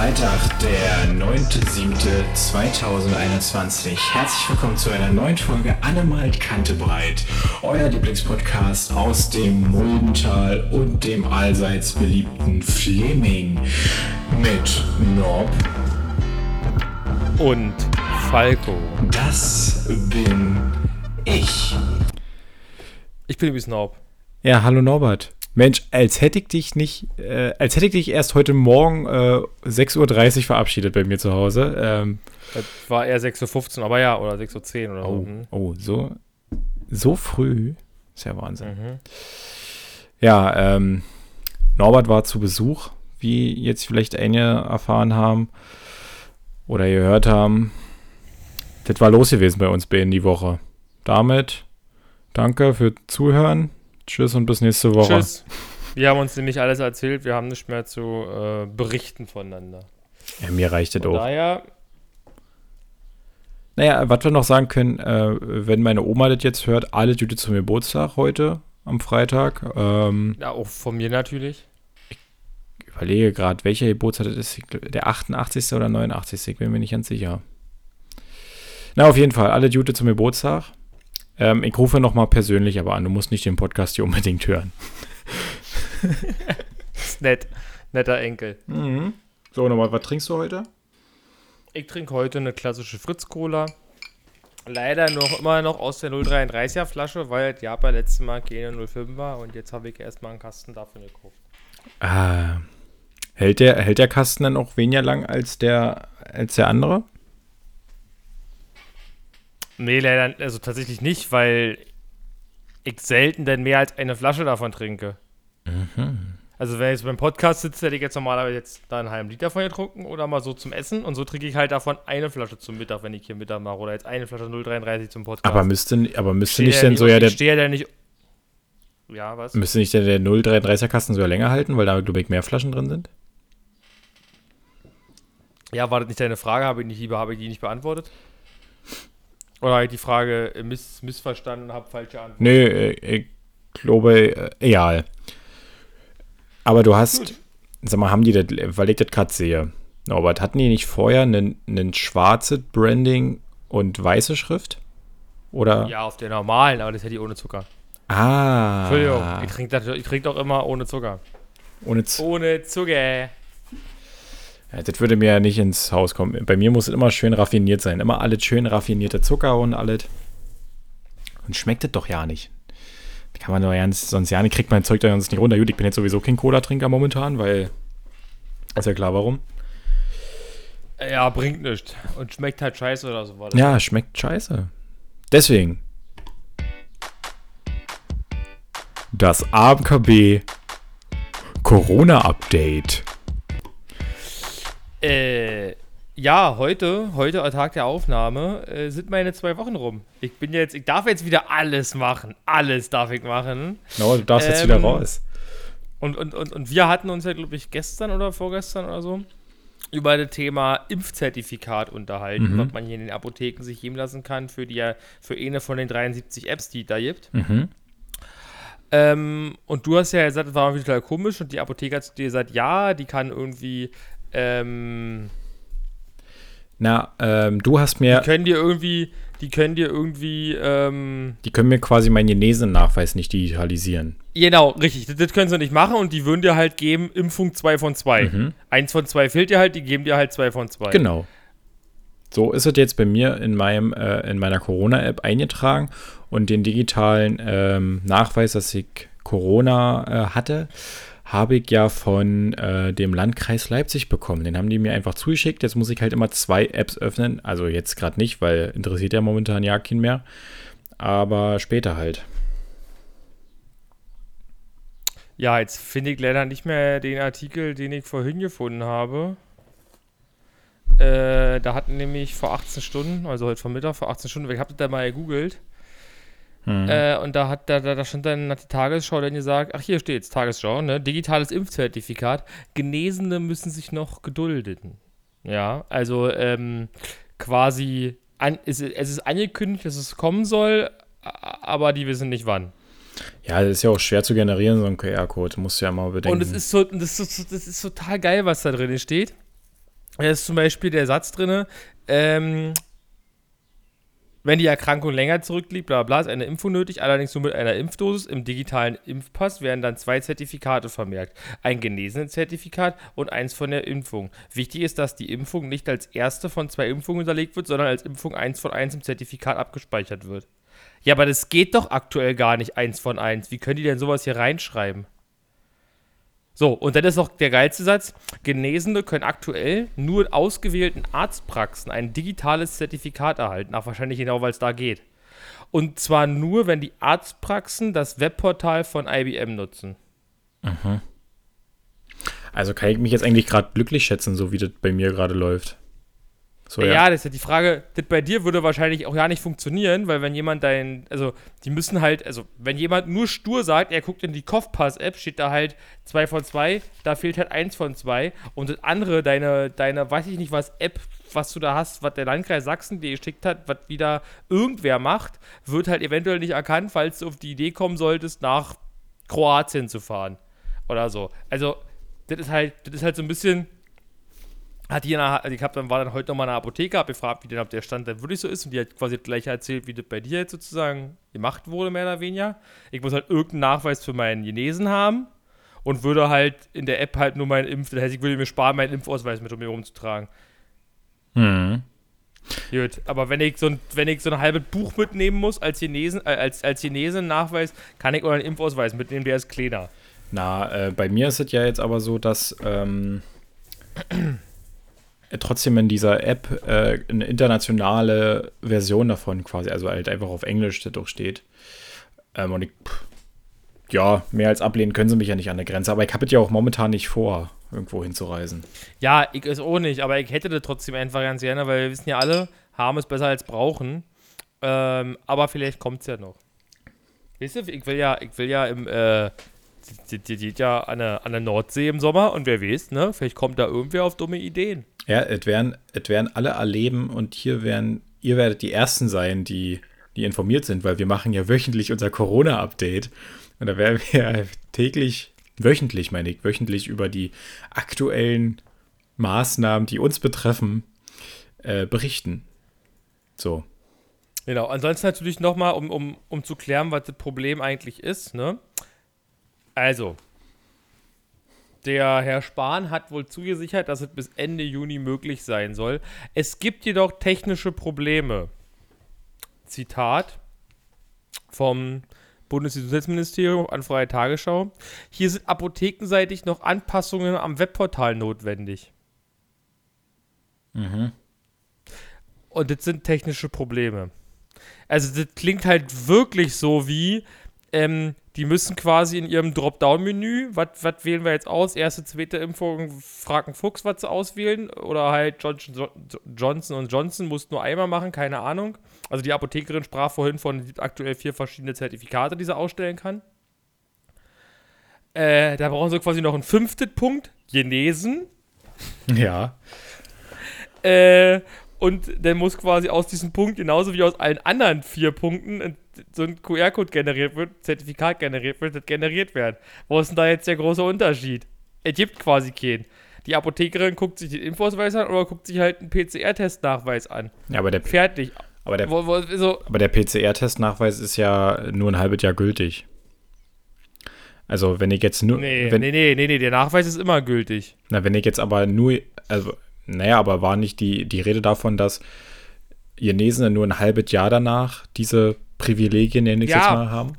Freitag, der 9.7.2021. Herzlich willkommen zu einer neuen Folge Annemalt Kantebreit, euer Lieblingspodcast aus dem Muldental und dem allseits beliebten Fleming mit Norb und Falco. Das bin ich. Ich bin übrigens Norb. Ja, hallo Norbert. Mensch, als hätte ich dich nicht, äh, als hätte ich dich erst heute Morgen äh, 6.30 Uhr verabschiedet bei mir zu Hause. Ähm, das war eher 6.15 Uhr, aber ja, oder 6.10 Uhr oder oh, so. Hm. Oh, so, so früh. Ist ja Wahnsinn. Mhm. Ja, ähm, Norbert war zu Besuch, wie jetzt vielleicht einige erfahren haben oder gehört haben. Das war los gewesen bei uns beiden die Woche. Damit danke für Zuhören. Tschüss und bis nächste Woche. Tschüss. Wir haben uns nämlich alles erzählt. Wir haben nicht mehr zu äh, berichten voneinander. Ja, mir reicht das auch. Daher. Naja, was wir noch sagen können, äh, wenn meine Oma das jetzt hört, alle Gute zum Geburtstag heute am Freitag. Ähm, ja, auch von mir natürlich. Ich überlege gerade, welcher Geburtstag das ist. Der 88. oder 89. Ich bin mir nicht ganz sicher. Na, auf jeden Fall, alle Gute zum Geburtstag. Ähm, ich rufe nochmal persönlich aber an. Du musst nicht den Podcast hier unbedingt hören. ist nett. Netter Enkel. Mhm. So, nochmal, was trinkst du heute? Ich trinke heute eine klassische Fritz-Cola. Leider noch immer noch aus der 033er Flasche, weil ja letztes Mal keine 05 war und jetzt habe ich erstmal einen Kasten davon gekauft. Ah. Hält der, hält der Kasten dann auch weniger lang als der, als der andere? Nee, leider, also tatsächlich nicht, weil ich selten denn mehr als eine Flasche davon trinke. Mhm. Also wenn ich jetzt beim Podcast sitze, hätte ich jetzt normalerweise jetzt da einen halben Liter von getrunken oder mal so zum Essen und so trinke ich halt davon eine Flasche zum Mittag, wenn ich hier Mittag mache oder jetzt eine Flasche 033 zum Podcast. Aber müsste, aber müsste nicht denn so ja der... Stehe ja nicht... Ja, was? Müsste nicht der, der 033er Kasten so länger halten, weil da, glaube ich, mehr Flaschen drin sind? Ja, war das nicht deine Frage? Habe ich, nicht, lieber, habe ich die nicht beantwortet? Oder ich die Frage miss missverstanden und habe falsche Antwort? Nee, äh, ich glaube, äh, egal. Aber du hast, Gut. sag mal, haben die das, weil ich das gerade sehe, Norbert, hatten die nicht vorher ein schwarzes Branding und weiße Schrift? Oder? Ja, auf der normalen, aber das hätte ich ohne Zucker. Ah. Entschuldigung, ich trinke trink doch immer ohne Zucker. Ohne, Z ohne Zucker. Ja, das würde mir ja nicht ins Haus kommen. Bei mir muss es immer schön raffiniert sein. Immer alles schön raffinierte Zucker und alles. Und schmeckt es doch ja nicht. Kann man doch ganz, sonst ja nicht, kriegt mein Zeug da sonst nicht runter. Gut, ich bin jetzt sowieso kein Cola-Trinker momentan, weil. Ist ja klar, warum. Ja, bringt nichts. Und schmeckt halt scheiße oder so. War ja, schmeckt scheiße. Deswegen. Das AMKB Corona-Update. Äh, ja, heute, heute Tag der Aufnahme, äh, sind meine zwei Wochen rum. Ich bin jetzt, ich darf jetzt wieder alles machen. Alles darf ich machen. No, du darfst ähm, jetzt wieder ähm, raus. Und, und, und, und wir hatten uns ja, glaube ich, gestern oder vorgestern oder so über das Thema Impfzertifikat unterhalten, mhm. was man hier in den Apotheken sich geben lassen kann für die für eine von den 73 Apps, die es da gibt. Mhm. Ähm, und du hast ja gesagt, das war total komisch und die Apotheker hat dir gesagt, ja, die kann irgendwie ähm, Na, ähm, du hast mir. Die können dir irgendwie, die können dir irgendwie, ähm, Die können mir quasi meinen Genesennachweis nicht digitalisieren. Genau, richtig. Das, das, können sie nicht machen und die würden dir halt geben, Impfung 2 von 2. Mhm. Eins von 2 fehlt dir halt, die geben dir halt 2 von 2. Genau. So ist es jetzt bei mir in, meinem, äh, in meiner Corona-App eingetragen und den digitalen ähm, Nachweis, dass ich Corona äh, hatte, habe ich ja von äh, dem Landkreis Leipzig bekommen. Den haben die mir einfach zugeschickt. Jetzt muss ich halt immer zwei Apps öffnen. Also jetzt gerade nicht, weil interessiert ja momentan ja keinen mehr. Aber später halt. Ja, jetzt finde ich leider nicht mehr den Artikel, den ich vorhin gefunden habe. Äh, da hatten nämlich vor 18 Stunden, also heute Vormittag vor 18 Stunden, ich habe das da mal gegoogelt, Mhm. Äh, und da hat da, da stand dann hat die Tagesschau dann gesagt, ach hier steht's, Tagesschau, ne? Digitales Impfzertifikat. Genesene müssen sich noch gedulden. Ja, also ähm, quasi an, es, es ist angekündigt, dass es kommen soll, aber die wissen nicht wann. Ja, das ist ja auch schwer zu generieren, so ein QR-Code, musst du ja mal bedenken. Und es ist so, das ist, das ist total geil, was da drin steht. Da ist zum Beispiel der Satz drin, ähm, wenn die Erkrankung länger zurückliegt, bla bla, ist eine Impfung nötig, allerdings nur mit einer Impfdosis. Im digitalen Impfpass werden dann zwei Zertifikate vermerkt. Ein genesenen Zertifikat und eins von der Impfung. Wichtig ist, dass die Impfung nicht als erste von zwei Impfungen hinterlegt wird, sondern als Impfung eins von eins im Zertifikat abgespeichert wird. Ja, aber das geht doch aktuell gar nicht eins von eins. Wie können die denn sowas hier reinschreiben? So, und dann ist noch der geilste Satz. Genesene können aktuell nur in ausgewählten Arztpraxen ein digitales Zertifikat erhalten. Ach, wahrscheinlich genau, weil es da geht. Und zwar nur, wenn die Arztpraxen das Webportal von IBM nutzen. Mhm. Also kann ich mich jetzt eigentlich gerade glücklich schätzen, so wie das bei mir gerade läuft. So, ja. ja, das ist ja die Frage, das bei dir würde wahrscheinlich auch ja nicht funktionieren, weil wenn jemand dein, also die müssen halt, also wenn jemand nur stur sagt, er guckt in die Kopfpass-App, steht da halt 2 von 2, da fehlt halt 1 von 2 und das andere, deine, deine, weiß ich nicht was, App, was du da hast, was der Landkreis Sachsen dir geschickt hat, was wieder irgendwer macht, wird halt eventuell nicht erkannt, falls du auf die Idee kommen solltest, nach Kroatien zu fahren oder so. Also, das ist halt, das ist halt so ein bisschen hat die, also ich habe dann war dann heute nochmal eine Apotheke, habe gefragt, wie denn ob der Stand dann wirklich so ist und die hat quasi gleich erzählt, wie das bei dir jetzt sozusagen gemacht wurde, mehr oder weniger. Ich muss halt irgendeinen Nachweis für meinen Genesen haben und würde halt in der App halt nur meinen Impf, das heißt, ich würde mir sparen, meinen Impfausweis mit um mir rumzutragen. Mhm. Gut, aber wenn ich so ein, wenn ich so ein halbes Buch mitnehmen muss als Chinesen, äh, als, als Chinesen Nachweis, kann ich auch einen Impfausweis mitnehmen, der ist kleiner. Na, äh, bei mir ist es ja jetzt aber so, dass ähm äh, trotzdem in dieser App äh, eine internationale Version davon quasi, also halt einfach auf Englisch doch steht. Ähm, und ich, ja, mehr als ablehnen können sie mich ja nicht an der Grenze, aber ich habe es ja auch momentan nicht vor, irgendwo hinzureisen. Ja, ich ist auch nicht, aber ich hätte das trotzdem einfach ganz gerne, weil wir wissen ja alle, haben es besser als brauchen. Ähm, aber vielleicht kommt es ja noch. Weißt du, ich will ja, ich will ja im, äh, die, die, die, ja an der, an der Nordsee im Sommer und wer weiß, ne? Vielleicht kommt da irgendwer auf dumme Ideen. Ja, es werden, werden alle erleben und hier werden, ihr werdet die Ersten sein, die, die informiert sind, weil wir machen ja wöchentlich unser Corona-Update. Und da werden wir täglich, wöchentlich meine ich, wöchentlich über die aktuellen Maßnahmen, die uns betreffen, äh, berichten. So. Genau, ansonsten natürlich nochmal, um, um, um zu klären, was das Problem eigentlich ist, ne? Also, der Herr Spahn hat wohl zugesichert, dass es bis Ende Juni möglich sein soll. Es gibt jedoch technische Probleme. Zitat vom Bundesgesundheitsministerium an Freie Tagesschau. Hier sind apothekenseitig noch Anpassungen am Webportal notwendig. Mhm. Und das sind technische Probleme. Also das klingt halt wirklich so wie, ähm, die müssen quasi in ihrem Dropdown-Menü, was wählen wir jetzt aus? Erste, zweite Impfung, fragen Fuchs, was sie auswählen. Oder halt Johnson, Johnson Johnson muss nur einmal machen, keine Ahnung. Also die Apothekerin sprach vorhin von aktuell vier verschiedene Zertifikate, die sie ausstellen kann. Äh, da brauchen sie quasi noch einen fünften Punkt, Genesen. Ja. Äh, und dann muss quasi aus diesem Punkt, genauso wie aus allen anderen vier Punkten, so ein QR-Code generiert wird, Zertifikat generiert wird, das generiert werden. Wo ist denn da jetzt der große Unterschied? Es gibt quasi keinen. Die Apothekerin guckt sich den Infoausweis an oder guckt sich halt einen PCR-Testnachweis an. Ja, aber der Fertig. Aber der, wo, wo, so. der PCR-Testnachweis ist ja nur ein halbes Jahr gültig. Also, wenn ich jetzt nur. Nee, wenn, nee, nee, nee, nee, der Nachweis ist immer gültig. Na, wenn ich jetzt aber nur. Also, naja, aber war nicht die, die Rede davon, dass Genesene nur ein halbes Jahr danach diese Privilegien, nenne ich ja, jetzt mal, haben?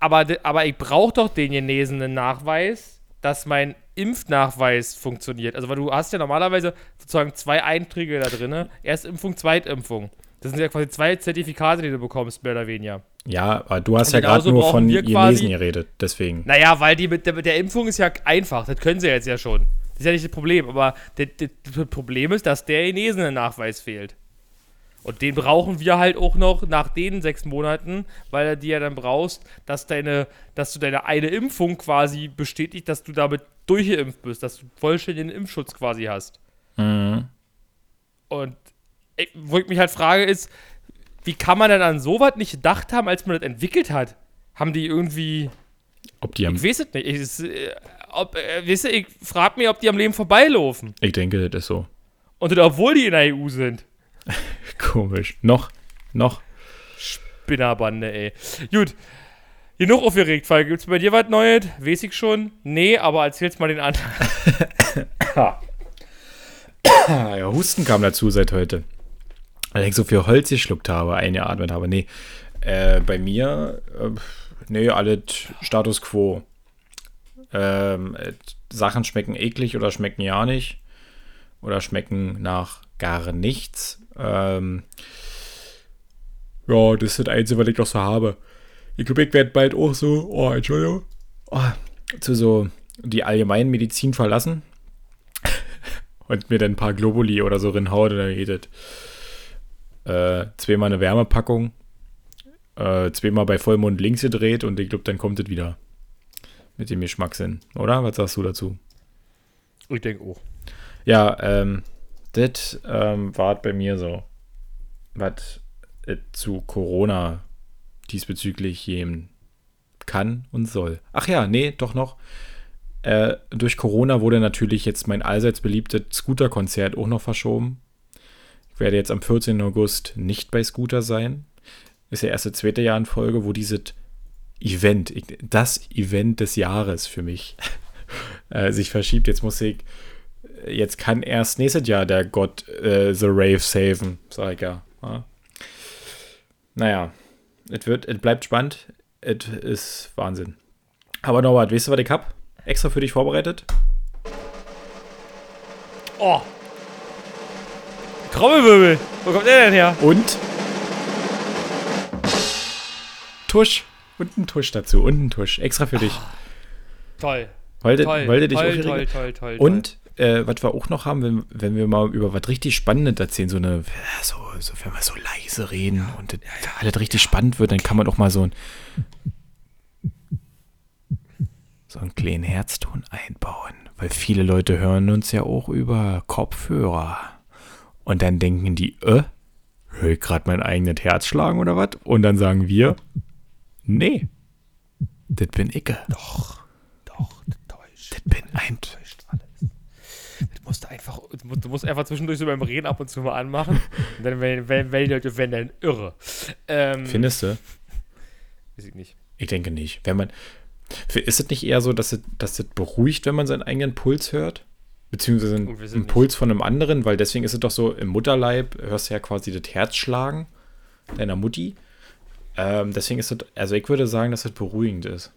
Aber, aber ich brauche doch den genesenen Nachweis, dass mein Impfnachweis funktioniert. Also, weil du hast ja normalerweise sozusagen zwei Einträge da drin: Erstimpfung, Zweitimpfung. Das sind ja quasi zwei Zertifikate, die du bekommst, mehr oder weniger. Ja, aber du hast ja gerade nur von Genesen geredet, deswegen. Naja, weil die mit der, mit der Impfung ist ja einfach, das können sie jetzt ja schon. Das ist ja nicht das Problem, aber das, Problem ist, dass der genesene Nachweis fehlt. Und den brauchen wir halt auch noch nach den sechs Monaten, weil er dir ja dann brauchst, dass deine, dass du deine eine Impfung quasi bestätigt, dass du damit durchgeimpft bist, dass du vollständigen Impfschutz quasi hast. Mhm. Und ich, wo ich mich halt frage, ist, wie kann man denn an sowas nicht gedacht haben, als man das entwickelt hat? Haben die irgendwie. Ob die am. Ich weiß es nicht. Ich, äh, ob, äh, weißt du, ich frage mich, ob die am Leben vorbeilaufen. Ich denke, das ist so. Und das, obwohl die in der EU sind. Komisch. Noch, noch. Spinnerbande, ey. Gut. Genug aufgeregt, Fall. Gibt's bei dir was Neues? Weiß ich schon? Nee, aber erzähl's mal den anderen. ja, Husten kam dazu seit heute. Weil ich so viel Holz geschluckt habe, eingeatmet habe. Nee, äh, bei mir, äh, nee, alles Status Quo. Ähm, äh, Sachen schmecken eklig oder schmecken ja nicht. Oder schmecken nach gar nichts. Ähm, ja, das ist das Einzige, was ich noch so habe. Ich glaube, ich werde bald auch so, oh, Entschuldigung, oh, zu so die Allgemeinmedizin verlassen und mir dann ein paar Globuli oder so rinhaut und dann geht das. Äh, zweimal eine Wärmepackung, äh, zweimal bei Vollmond links gedreht und ich glaube, dann kommt es wieder. Mit dem Geschmackssinn, oder? Was sagst du dazu? Ich denke auch. Ja, ähm, das ähm, war bei mir so, was äh, zu Corona diesbezüglich geben kann und soll. Ach ja, nee, doch noch. Äh, durch Corona wurde natürlich jetzt mein allseits beliebtes Scooter-Konzert auch noch verschoben. Ich werde jetzt am 14. August nicht bei Scooter sein. Ist ja erste zweite Jahr in Folge, wo dieses Event, das Event des Jahres für mich, äh, sich verschiebt. Jetzt muss ich, jetzt kann erst nächstes Jahr der Gott äh, The Rave saven, sag ich ja. ja. Naja, es wird, es bleibt spannend. Es ist Wahnsinn. Aber Norbert, weißt du, was ich hab? Extra für dich vorbereitet? Oh! Trommelwirbel! Wo kommt der denn her? Und Tusch. Und ein Tusch dazu. Und ein Tusch. Extra für dich. Toll. Wollte, Toll, wollte dich toll, aufregen? toll, toll, toll, Und äh, was wir auch noch haben, wenn, wenn wir mal über was richtig Spannendes erzählen, so eine, so, so wenn wir so leise reden und das alles richtig spannend wird, dann kann man auch mal so ein so einen kleinen Herzton einbauen, weil viele Leute hören uns ja auch über Kopfhörer und dann denken die, äh, höre ich gerade mein eigenes Herz schlagen oder was? Und dann sagen wir, nee, das bin ich. Doch, doch, das täuscht. Das bin ein täuscht alles. Du musst einfach, du musst, du musst einfach zwischendurch so beim Reden ab und zu mal anmachen. Und dann werden, werden, werden die Leute werden dann irre. Ähm, Findest du? Weiß ich nicht. Ich denke nicht. Wenn man, ist es nicht eher so, dass es, dass es beruhigt, wenn man seinen eigenen Puls hört? Beziehungsweise einen, Und wir sind einen Puls von einem anderen, weil deswegen ist es doch so, im Mutterleib hörst du ja quasi das Herz schlagen deiner Mutti. Ähm, deswegen ist es, also ich würde sagen, dass es beruhigend ist.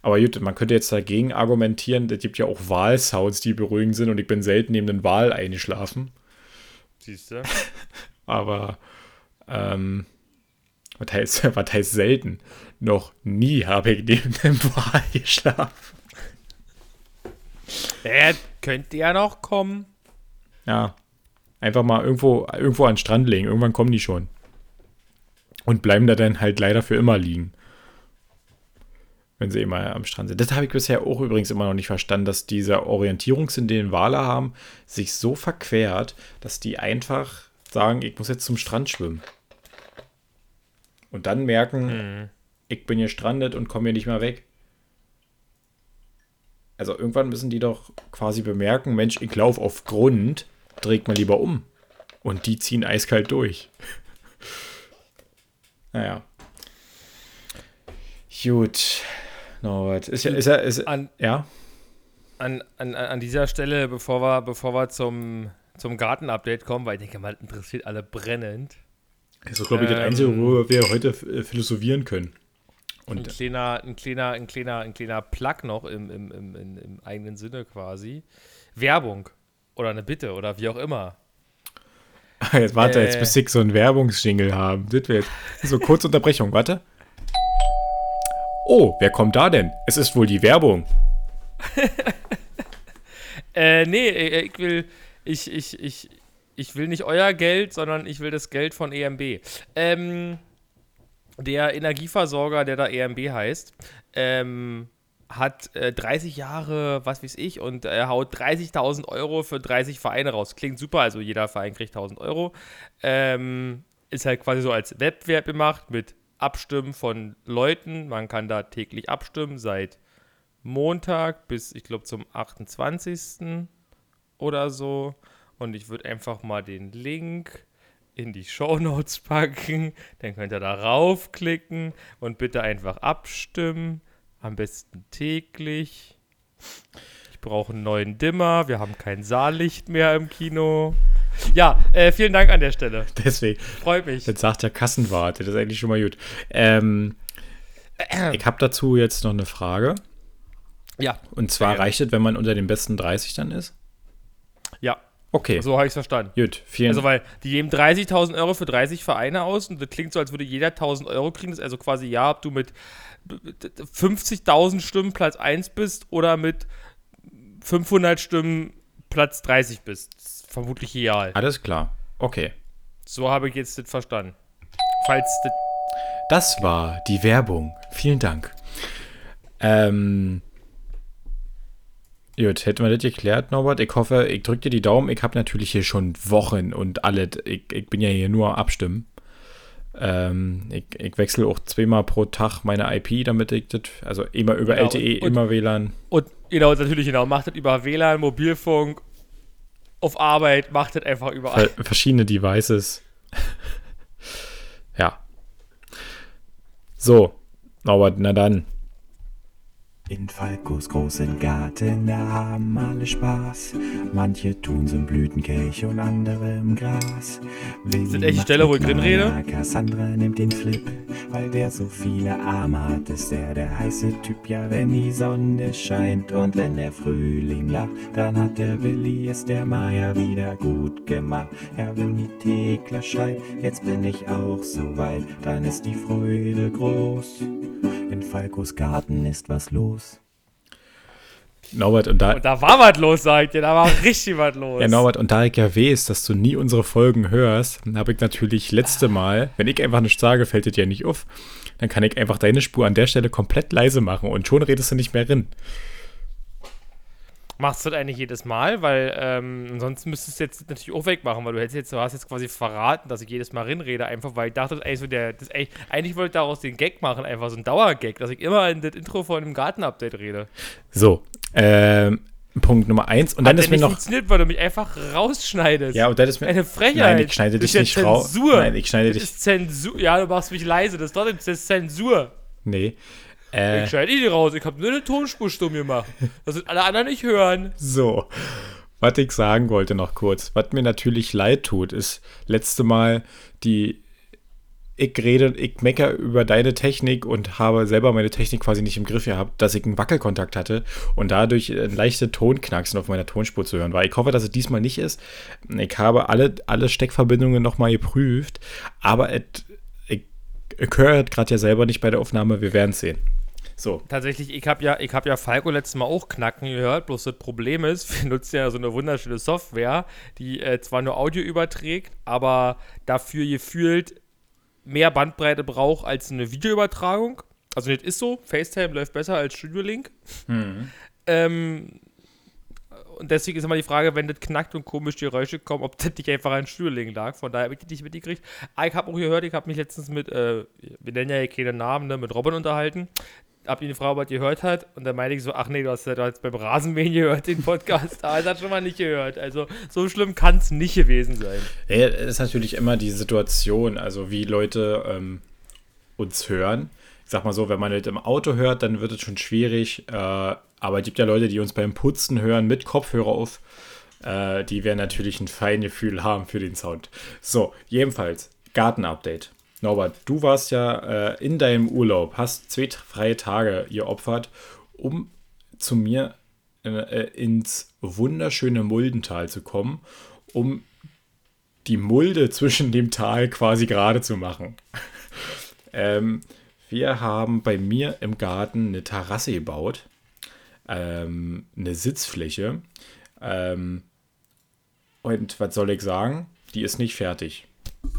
Aber gut, man könnte jetzt dagegen argumentieren, es gibt ja auch Wahlsounds, die beruhigend sind und ich bin selten neben den Wal eingeschlafen. Siehst du? Aber ähm, was heißt, was heißt selten? Noch nie habe ich neben dem Wal geschlafen. Er könnte ja noch kommen. Ja. Einfach mal irgendwo, irgendwo an den Strand legen. Irgendwann kommen die schon. Und bleiben da dann halt leider für immer liegen. Wenn sie immer am Strand sind. Das habe ich bisher auch übrigens immer noch nicht verstanden, dass dieser Orientierungssinn, den Wale haben, sich so verquert, dass die einfach sagen, ich muss jetzt zum Strand schwimmen. Und dann merken, Mhm. ich bin hier strandet und komme hier nicht mehr weg. Also irgendwann müssen die doch quasi bemerken, Mensch, ich laufe auf Grund, dreht mal lieber um. Und die ziehen eiskalt durch. Naja. Gut. Norbert. Ist ja, ist ja, ist, An, ja? an, an, an dieser Stelle, bevor wir, bevor wir zum, zum Garten-Update kommen, weil ich denke mal, interessiert alle brennend. Das ist, glaube ich, das Ähm. Einzige, worüber wir heute äh, philosophieren können. Ein Und kleiner, ein kleiner, ein kleiner, ein kleiner Plug noch im, im, im, im eigenen Sinne quasi. Werbung oder eine Bitte oder wie auch immer. jetzt warte, Äh. jetzt bis ich so einen Werbungsjingle haben. Das jetzt so kurze Unterbrechung, warte. Oh, wer kommt da denn? Es ist wohl die Werbung. Äh, nee, äh, ich will, ich, ich, ich, ich will nicht euer Geld, sondern ich will das Geld von EMB. Ähm, der Energieversorger, der da EMB heißt, ähm, hat äh, 30 Jahre, was weiß ich, und er haut 30.000 Euro für 30 Vereine raus. Klingt super, also jeder Verein kriegt 1.000 Euro. Ähm, ist halt quasi so als Wettbewerb gemacht mit Abstimmen von Leuten. Man kann da täglich abstimmen seit Montag bis, ich glaube, zum 28. oder so. und ich würde einfach mal den Link in die Show Notes packen. Dann könnt ihr da raufklicken und bitte einfach abstimmen. Am besten täglich. Ich brauche einen neuen Dimmer. Wir haben kein Saallicht mehr im Kino. Ja, äh, vielen Dank an der Stelle. Deswegen. Freut mich. Jetzt sagt der Kassenwart, das ist eigentlich schon mal gut. Ähm, ich habe dazu jetzt noch eine Frage. Ja. Und zwar gerne. reicht es, wenn man unter den besten 30 dann ist? Ja, Okay, so habe ich es verstanden. gut. Vielen Also, weil die geben 30.000 Euro für 30 Vereine aus und das klingt so, als würde jeder 1.000 Euro kriegen. Das ist also quasi, ja, ob du mit 50.000 Stimmen Platz 1 bist oder mit 500 Stimmen Platz 30 bist. Das ist vermutlich egal. Alles klar. Okay. So habe ich jetzt das verstanden. Falls das. Das war die Werbung. Vielen Dank. Ähm. Gut, hätten wir das geklärt, Norbert. Ich hoffe, ich drücke dir die Daumen. Ich habe natürlich hier schon Wochen und alle. Ich, ich bin ja hier nur abstimmen. Ähm, ich, ich wechsle auch zweimal pro Tag meine IP, damit ich das. Also immer über Genau, LTE, und- und- immer WLAN. Und genau, natürlich, genau. Macht das über WLAN, Mobilfunk, auf Arbeit, macht das einfach überall. Ver verschiedene Devices. ja. So, Norbert, na dann. In Falkos großen Garten, da haben alle Spaß. Manche tun's im Blütenkelch und andere im Gras. Willi Sind echt die Stelle, wo ich drin rede? Cassandra nimmt den Flip, weil der so viele Arme hat, ist der der heiße Typ. Ja, wenn die Sonne scheint und wenn der Frühling lacht, dann hat der Willi es der Maya wieder gut gemacht. Ja, wenn die Thekla schreit, jetzt bin ich auch so weit, dann ist die Freude groß. In Falkos Garten ist was los. Norbert, und da, Und da war was los, sagt ihr. Da war richtig was los. Ja, Norbert, und da ich ja weiß, dass du nie unsere Folgen hörst, habe ich natürlich letzte Mal, wenn ich einfach nicht sage, fällt dir ja nicht auf, dann kann ich einfach deine Spur an der Stelle komplett leise machen und schon redest du nicht mehr drin. Machst du das eigentlich jedes Mal? Weil ähm, ansonsten müsstest du jetzt natürlich auch wegmachen, weil du hättest jetzt, du hast jetzt quasi verraten, dass ich jedes Mal rinrede, einfach weil ich dachte, ey, so der, das, ey, eigentlich wollte ich daraus den Gag machen, einfach so ein Dauergag, dass ich immer in das Intro von dem Garten-Update rede. So, ähm, Punkt Nummer eins. Und dann Hat ist der mir noch. funktioniert, weil du mich einfach rausschneidest. Ja, und dann ist mir. Eine Frechheit. Nein, ich schneide Das dich ist nicht raus. Nein, ich schneide das dich. ist Zensur. Ja, du machst mich leise, das ist doch das ist Zensur. Nee. Äh, Ich schneide die raus, ich habe nur eine Tonspur stumm gemacht. Das sind alle anderen nicht hören. So, was ich sagen wollte noch kurz, was mir natürlich leid tut, ist letzte Mal die, ich rede, ich mecker über deine Technik und habe selber meine Technik quasi nicht im Griff gehabt, dass ich einen Wackelkontakt hatte und dadurch ein leichte Tonknacksen auf meiner Tonspur zu hören war. Ich hoffe, dass es diesmal nicht ist. Ich habe alle, alle Steckverbindungen nochmal geprüft, aber et, ich, ich höre gerade ja selber nicht bei der Aufnahme, wir werden es sehen. So, Tatsächlich, ich habe ja, ich hab ja Falco letztes Mal auch knacken gehört, bloß das Problem ist, wir nutzen ja so eine wunderschöne Software, die äh, zwar nur Audio überträgt, aber dafür gefühlt mehr Bandbreite braucht als eine Videoübertragung. Also das ist so, FaceTime läuft besser als Studio Link. Ähm, und deswegen ist immer die Frage, wenn das knackt und komische Geräusche kommen, ob das nicht einfach an Studio Link lag. Von daher habe ich das nicht mitgekriegt. Ah, ich habe auch gehört, ich habe mich letztens mit, äh, wir nennen ja hier keine Namen, ne, mit Robin unterhalten. Hab ob er das gehört hat. Und dann meinte ich so, ach nee, du hast ja jetzt beim Rasenmähen gehört, den Podcast. Aber er hat schon mal nicht gehört. Also so schlimm kann es nicht gewesen sein. Ja, es ist natürlich immer die Situation, also wie Leute ähm, uns hören. Ich sag mal so, wenn man das im Auto hört, dann wird es schon schwierig. Äh, aber es gibt ja Leute, die uns beim Putzen hören mit Kopfhörer auf. Äh, die werden natürlich ein Feingefühl haben für den Sound. So, jedenfalls, Garten-Update. Norbert, du warst ja äh, in deinem Urlaub, hast zwei freie Tage geopfert, um zu mir äh, ins wunderschöne Muldental zu kommen, um die Mulde zwischen dem Tal quasi gerade zu machen. ähm, wir haben bei mir im Garten eine Terrasse gebaut, ähm, eine Sitzfläche. Ähm, und was soll ich sagen? Die ist nicht fertig.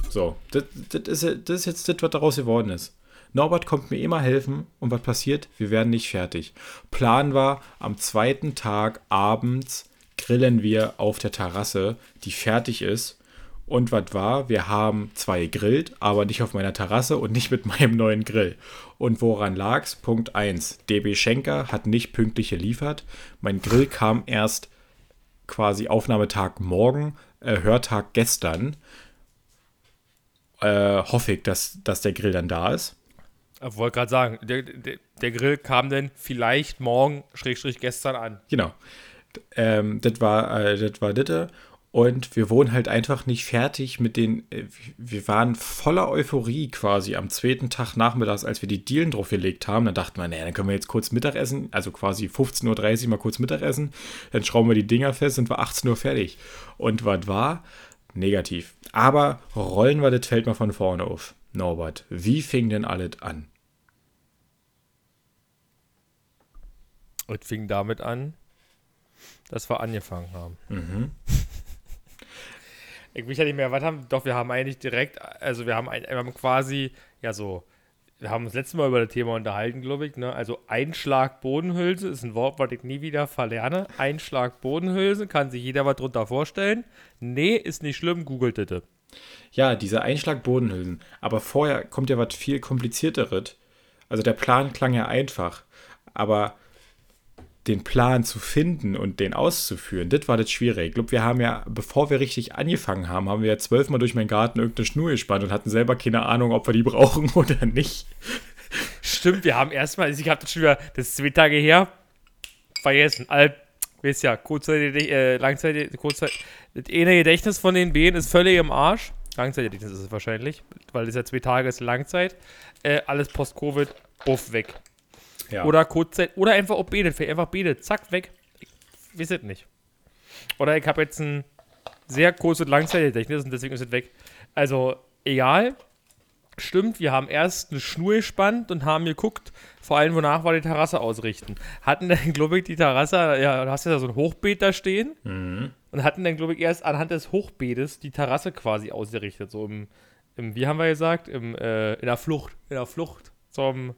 So, das, das, ist, jetzt das, was daraus geworden ist. Norbert kommt mir immer helfen und was passiert? Wir werden nicht fertig. Plan war, am zweiten Tag abends grillen wir auf der Terrasse, die fertig ist. Und was war? Wir haben zwei gegrillt, aber nicht auf meiner Terrasse und nicht mit meinem neuen Grill. Und woran lag's? Punkt 1. DB Schenker hat nicht pünktlich geliefert. Mein Grill kam erst quasi Aufnahmetag morgen, äh, Hörtag gestern. Äh, hoffe ich, dass, dass der Grill dann da ist. Ich wollte gerade sagen, der, der, der Grill kam dann vielleicht morgen, Schrägstrich gestern an. Genau. Ähm, das war äh, das war Ditte. Und wir wurden halt einfach nicht fertig mit den. Äh, wir waren voller Euphorie quasi am zweiten Tag nachmittags, als wir die Dielen draufgelegt haben. Dann dachten wir, naja, dann können wir jetzt kurz Mittagessen, also quasi 15.30 Uhr mal kurz Mittagessen. Dann schrauben wir die Dinger fest, sind wir 18 Uhr fertig. Und was war? Negativ. Aber rollen wir das Feld mal von vorne auf. Norbert, wie fing denn alles an? Und fing damit an, dass wir angefangen haben. Ich weiß ja nicht mehr, was haben, doch, wir haben eigentlich direkt, also wir haben, ein, wir haben quasi, ja so, wir haben uns letztes Mal über das Thema unterhalten, glaube ich, ne? Also Einschlag Bodenhülse ist ein Wort, was ich nie wieder verlerne. Einschlag Bodenhülse, kann sich jeder was drunter vorstellen. Nee, ist nicht schlimm, googelt bitte. Ja, diese Einschlag-Bodenhülsen. Aber vorher kommt ja was viel komplizierteres. Also der Plan klang ja einfach. Aber den Plan zu finden und den auszuführen, das war das Schwierige. Ich glaube, wir haben ja, bevor wir richtig angefangen haben, haben wir ja zwölfmal durch meinen Garten irgendeine Schnur gespannt und hatten selber keine Ahnung, ob wir die brauchen oder nicht. Stimmt, wir haben erstmal, ich habe das schon wieder, das ist zwei Tage her, vergessen. All, wisst ja, kurzzeitig, äh, langzeitig, kurzzeitig, das eine Gedächtnis von den Bären ist völlig im Arsch. Langzeitgedächtnis ist es wahrscheinlich, weil das ja zwei Tage ist Langzeit. Äh, alles Post-Covid, buff, weg. Ja. Oder Kurzzeit, oder einfach auch betet, vielleicht einfach betet, zack, weg. Ich weiß es nicht. Oder ich habe jetzt ein sehr kurzes Langzeitgedächtnis und deswegen ist es weg. Also, egal. Stimmt, wir haben erst eine Schnur gespannt und haben geguckt, vor allem, wonach wir die Terrasse ausrichten. Hatten dann, glaube ich, die Terrasse, ja, du hast ja so ein Hochbeet da stehen und hatten dann, glaube ich, erst anhand des Hochbeetes die Terrasse quasi ausgerichtet. So im, im wie haben wir gesagt, im, äh, in der Flucht, in der Flucht zum,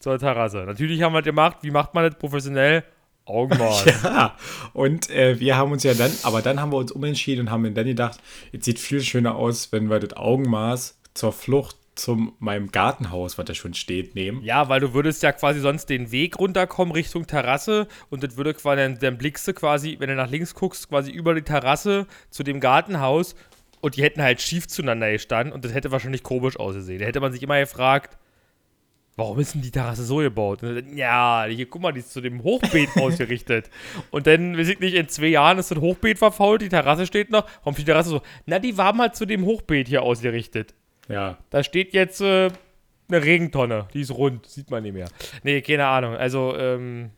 zur Terrasse. Natürlich haben wir das gemacht, wie macht man das professionell? Augenmaß. Ja, und äh, wir haben uns ja dann, aber dann haben wir uns umentschieden und haben dann gedacht, jetzt sieht viel schöner aus, wenn wir das Augenmaß zur Flucht zum meinem Gartenhaus, was da schon steht, nehmen. Ja, weil du würdest ja quasi sonst den Weg runterkommen Richtung Terrasse und das würde quasi, dann, dann blickst du quasi, wenn du nach links guckst, quasi über die Terrasse zu dem Gartenhaus und die hätten halt schief zueinander gestanden und das hätte wahrscheinlich komisch ausgesehen. Da hätte man sich immer gefragt, warum ist denn die Terrasse so gebaut? Dann, ja, hier, guck mal, die ist zu dem Hochbeet ausgerichtet. Und dann, weiß ich nicht, in zwei Jahren ist das Hochbeet verfault, die Terrasse steht noch. Warum steht die Terrasse so? Na, die war mal zu dem Hochbeet hier ausgerichtet. Ja, Da steht jetzt äh, eine Regentonne. Die ist rund, sieht man nicht mehr. Nee, keine Ahnung. Also, ähm,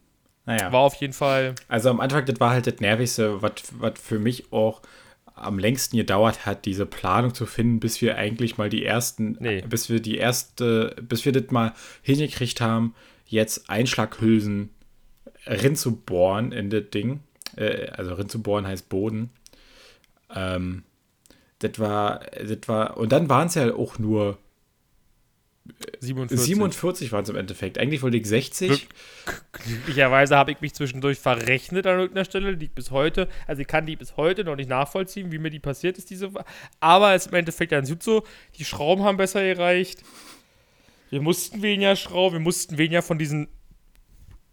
naja. war auf jeden Fall. Also am Anfang, das war halt das Nervigste, was was für mich auch am längsten gedauert hat, diese Planung zu finden, bis wir eigentlich mal die ersten, Nee. bis wir die erste, bis wir das mal hingekriegt haben, jetzt Einschlaghülsen rinzubohren in das Ding. Äh, also rinzubohren heißt Boden. Ähm, das war, das war, und dann waren es ja auch nur 47. 47 waren es im Endeffekt. Eigentlich wollte ich 60. Glücklicherweise habe ich mich zwischendurch verrechnet an irgendeiner Stelle. Liegt bis heute. Also ich kann die bis heute noch nicht nachvollziehen, wie mir die passiert ist, diese. Aber es ist im Endeffekt dann so, die Schrauben haben besser gereicht. Wir mussten weniger Schrauben, wir mussten weniger von diesen.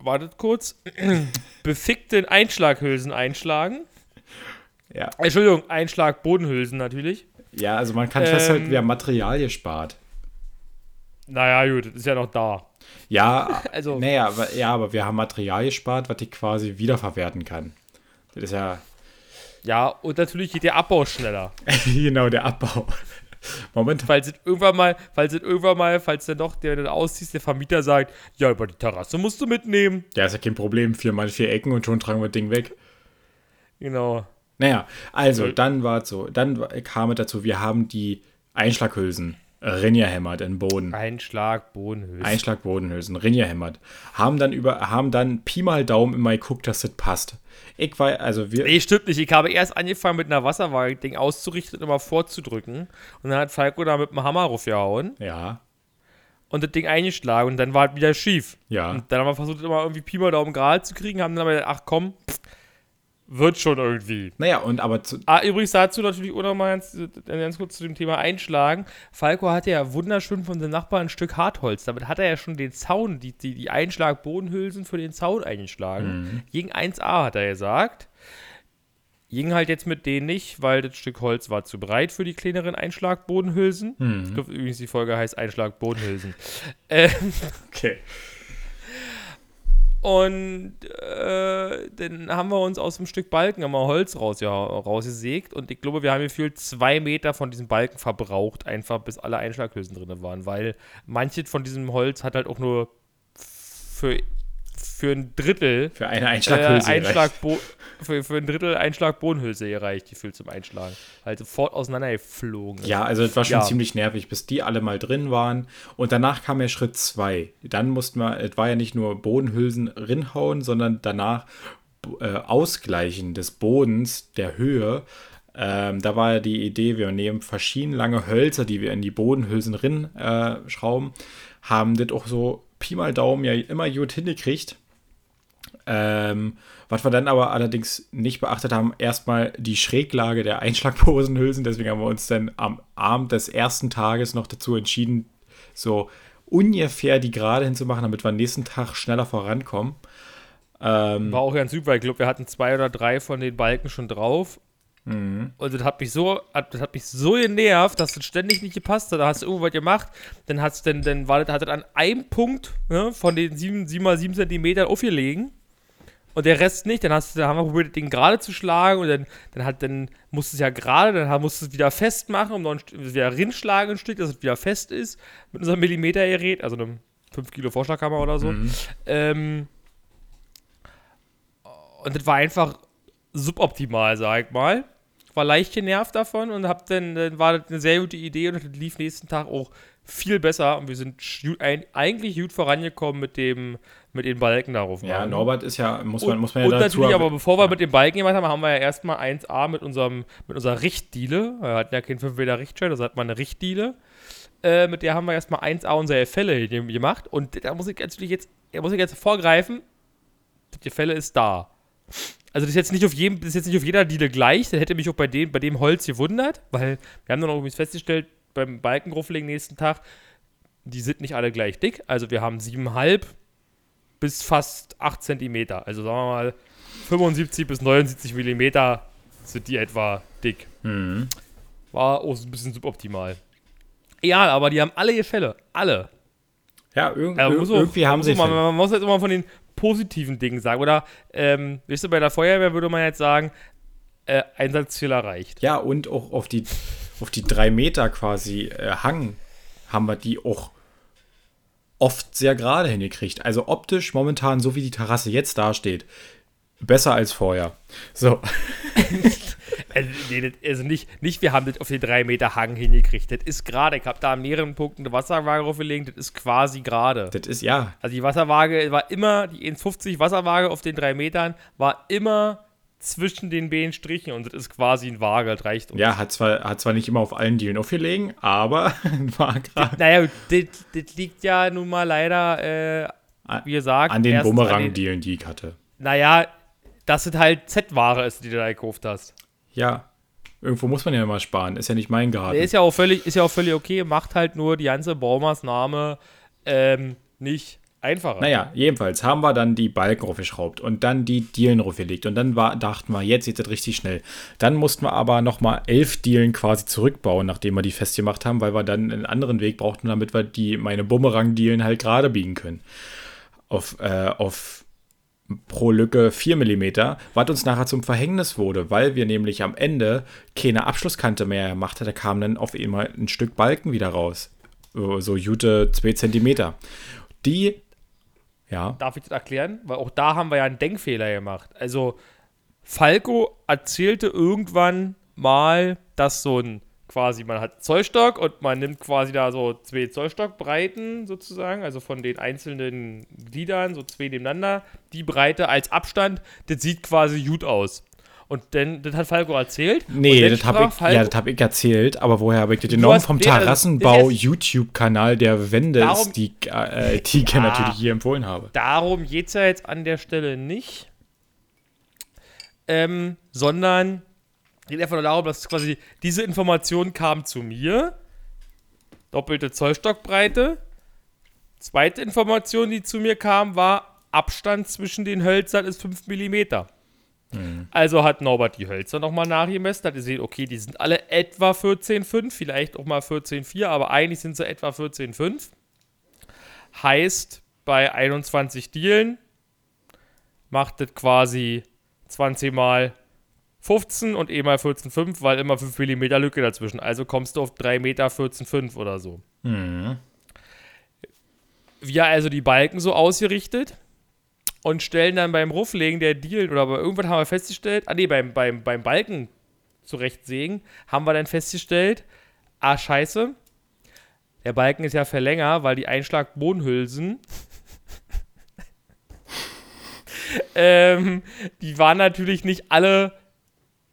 Wartet kurz. befickten Einschlaghülsen einschlagen. Ja. Entschuldigung, Einschlag-Bodenhülsen natürlich. ja, also man kann Ähm, festhalten, wir haben Material gespart. Naja, gut, das ist ja noch da. Ja, Also- naja, aber, ja, aber wir haben Material gespart, was ich quasi wiederverwerten kann. Das ist ja Ja, und natürlich geht der Abbau schneller. genau der Abbau. Moment, Falls es irgendwann mal, falls es irgendwann mal, falls dann doch der dann auszieht, der Vermieter sagt, ja, über die Terrasse musst du mitnehmen. ja, ist ja kein Problem. Vier mal vier Ecken und schon tragen wir das Ding weg. Genau. Naja, also, Soll- dann war es so. Dann kam es dazu, wir haben die Einschlaghülsen ringerhämmert in den Boden. Einschlag, Bodenhülse. Einschlagbodenhülsen, ringerhämmert. Haben dann über, haben dann Pi mal Daumen immer geguckt, dass das passt. Ich war, also wir, Nee, stimmt nicht. Ich habe erst angefangen mit einer Wasserwaage Ding auszurichten und immer vorzudrücken. Und dann hat Falco da mit dem Hammer raufgehauen ja, und das Ding eingeschlagen und dann war es wieder schief. ja. Und dann haben wir versucht, immer irgendwie Pi mal Daumen gerade zu kriegen, haben dann aber gedacht, ach komm, pff, wird schon irgendwie. Naja, und aber zu, Ah, übrigens dazu natürlich auch noch mal ganz, äh, ganz kurz zu dem Thema Einschlagen. Falco hatte ja wunderschön von seinem Nachbarn ein Stück Hartholz. Damit hat er ja schon den Zaun, die, die, die Einschlag-Bodenhülsen für den Zaun eingeschlagen. Gegen 1A hat er gesagt. ging halt jetzt mit denen nicht, weil das Stück Holz war zu breit für die kleineren Einschlagbodenhülsen. Mhm. Übrigens, die Folge heißt Einschlagbodenhülsen. ähm, Okay. Und äh, dann haben wir uns aus dem Stück Balken einmal Holz raus, ja, rausgesägt. Und ich glaube, wir haben gefühlt zwei Meter von diesem Balken verbraucht, einfach bis alle Einschlaghülsen drin waren, weil manches von diesem Holz hat halt auch nur für, für ein Drittel Für eine äh, Einschlaghülse. Einschlagbo für, für ein Drittel Einschlagbodenhülse gereicht, gefühlt zum Einschlagen. Halt sofort auseinandergeflogen. Ja, also es war schon Ja. ziemlich nervig, bis die alle mal drin waren. Und danach kam ja Schritt zwei. Dann mussten wir, es war ja nicht nur Bodenhülsen rinhauen, sondern danach äh, Ausgleichen des Bodens, der Höhe. Ähm, da war ja die Idee, wir nehmen verschiedene lange Hölzer, die wir in die Bodenhülsen rin äh, schrauben, haben das auch so Pi mal Daumen ja immer gut hingekriegt. Ähm, was wir dann aber allerdings nicht beachtet haben, erstmal die Schräglage der Einschlagbosenhülsen. Deswegen haben wir uns dann am Abend des ersten Tages noch dazu entschieden, so ungefähr die gerade hinzumachen, damit wir am nächsten Tag schneller vorankommen. Ähm, War auch ganz super. Ich glaube, wir hatten zwei oder drei von den Balken schon drauf. Mhm. Und das hat mich so, das hat mich so genervt, dass das ständig nicht gepasst hat. Da hast du irgendwas gemacht, dann hat's dann, dann war das, hat das an einem Punkt ne, von den 7, 7 mal 7 Zentimetern aufgelegen. Und der Rest nicht, dann hast du, dann haben wir probiert, das Ding gerade zu schlagen und dann, dann hat, dann musst du es ja gerade, dann musst du es wieder festmachen, um Stück- wieder rinschlagen ein Stück, dass es wieder fest ist, mit unserem Millimetergerät, also einem 5 Kilo Vorschlaghammer oder so. Ähm, und das war einfach suboptimal, sag ich mal. War leicht genervt davon und hab dann, dann war das eine sehr gute Idee und das lief nächsten Tag auch viel besser und wir sind eigentlich gut vorangekommen mit dem mit den Balken darauf. ja, machen. Norbert ist ja, muss man, und, muss man ja und dazu natürlich, aber bevor wir mit den Balken gemacht haben, haben wir ja erstmal 1A mit unserem mit unserer Richtdiele. Wir hatten ja keinen 5 Meter Richtscheit, also hat man eine Richtdiele. Äh, mit der haben wir erstmal 1A unsere Fälle gemacht und da muss ich natürlich jetzt, da muss ich jetzt vorgreifen, die Fälle ist da. Also das ist jetzt nicht auf jedem, das ist jetzt nicht auf jeder Diele gleich. Das hätte mich auch bei dem, bei dem Holz gewundert, weil wir haben dann auch übrigens festgestellt, beim Balkengruffeling nächsten Tag, die sind nicht alle gleich dick. Also wir haben 7,5 bis fast 8 Zentimeter. Also sagen wir mal 75 bis 79 Millimeter sind die etwa dick. Mhm. War auch ein bisschen suboptimal. Ja, aber die haben alle Gefälle. Alle. Ja, irg Ja, auch- irgendwie haben sie mal, Fälle. Man muss jetzt immer von den positiven Dingen sagen. Oder, ähm, weißt du, bei der Feuerwehr würde man jetzt sagen, äh, Einsatzziel erreicht. Ja, und auch auf die, auf die drei Meter quasi äh, Hang haben wir die auch oft sehr gerade hingekriegt. Also optisch momentan, so wie die Terrasse jetzt dasteht, besser als vorher. So, Also, nee, also nicht, nicht, wir haben das auf den 3 Meter Hang hingekriegt. Das ist gerade. Ich habe da an mehreren Punkten eine Wasserwaage draufgelegt. Das ist quasi gerade. das ist ja, Also die Wasserwaage war immer, die 1,50 Wasserwaage auf den 3 Metern war immer zwischen den beiden Strichen und das ist quasi ein Waage, das reicht uns. ja, hat zwar, hat zwar nicht immer auf allen Dielen aufgelegen, aber war gerade Naja, das, das liegt ja nun mal leider, äh, wie gesagt, an den Bumerang-Dielen, die ich hatte. Naja, dass es halt Z-Ware ist, die du da gekauft hast. Ja, irgendwo muss man ja mal sparen. Ist ja nicht mein Garten. Der ist ja auch völlig, ist ja auch völlig okay, macht halt nur die ganze Baumaßnahme ähm, nicht einfacher. Naja, jedenfalls haben wir dann die Balken raufgeschraubt und dann die Dielen raufgelegt. Und dann war, dachten wir, jetzt geht das richtig schnell. Dann mussten wir aber nochmal elf Dielen quasi zurückbauen, nachdem wir die festgemacht haben, weil wir dann einen anderen Weg brauchten, damit wir die, meine Bumerang-Dielen halt gerade biegen können. Auf, äh, auf pro Lücke 4 mm, was uns nachher zum Verhängnis wurde, weil wir nämlich am Ende keine Abschlusskante mehr gemacht haben. Da kam dann auf einmal ein Stück Balken wieder raus. So so gute 2 cm. Die ja. Darf ich das erklären? Weil auch da haben wir ja einen Denkfehler gemacht. Also, Falco erzählte irgendwann mal, dass so ein quasi, man hat Zollstock und man nimmt quasi da so zwei Zollstockbreiten sozusagen, also von den einzelnen Gliedern, so zwei nebeneinander, die Breite als Abstand, das sieht quasi gut aus. Und dann, das hat Falco erzählt. Nee, das habe ich, ja, das hab ich erzählt, aber woher habe ich das genommen? Vom nee, also, Terrassenbau das ist- YouTube-Kanal der Wende, Darum- ist die, äh, die ich Ja. natürlich hier empfohlen habe. Darum geht es ja jetzt an der Stelle nicht. Ähm, sondern geht einfach nur darum, dass quasi diese Information kam zu mir. Doppelte Zollstockbreite. Zweite Information, die zu mir kam, war Abstand zwischen den Hölzern ist 5 mm. Also hat Norbert die Hölzer nochmal nachgemessen, hat gesehen, okay, die sind alle etwa 14,5, vielleicht auch mal 14,4, aber eigentlich sind sie etwa 14,5. Heißt, bei 21 Dielen macht das quasi 20 mal 15 und eh mal 14,5, weil immer 5 mm Lücke dazwischen. Also kommst du auf 3 Meter 14,5 oder so. Wir also die Balken so ausgerichtet und stellen dann beim Rufflegen der Deal oder bei irgendwann haben wir festgestellt, ah nee, beim, beim, beim Balken zurechtsägen, haben wir dann festgestellt, ah scheiße, der Balken ist ja verlängert, weil die Einschlagbodenhülsen, ähm, die waren natürlich nicht alle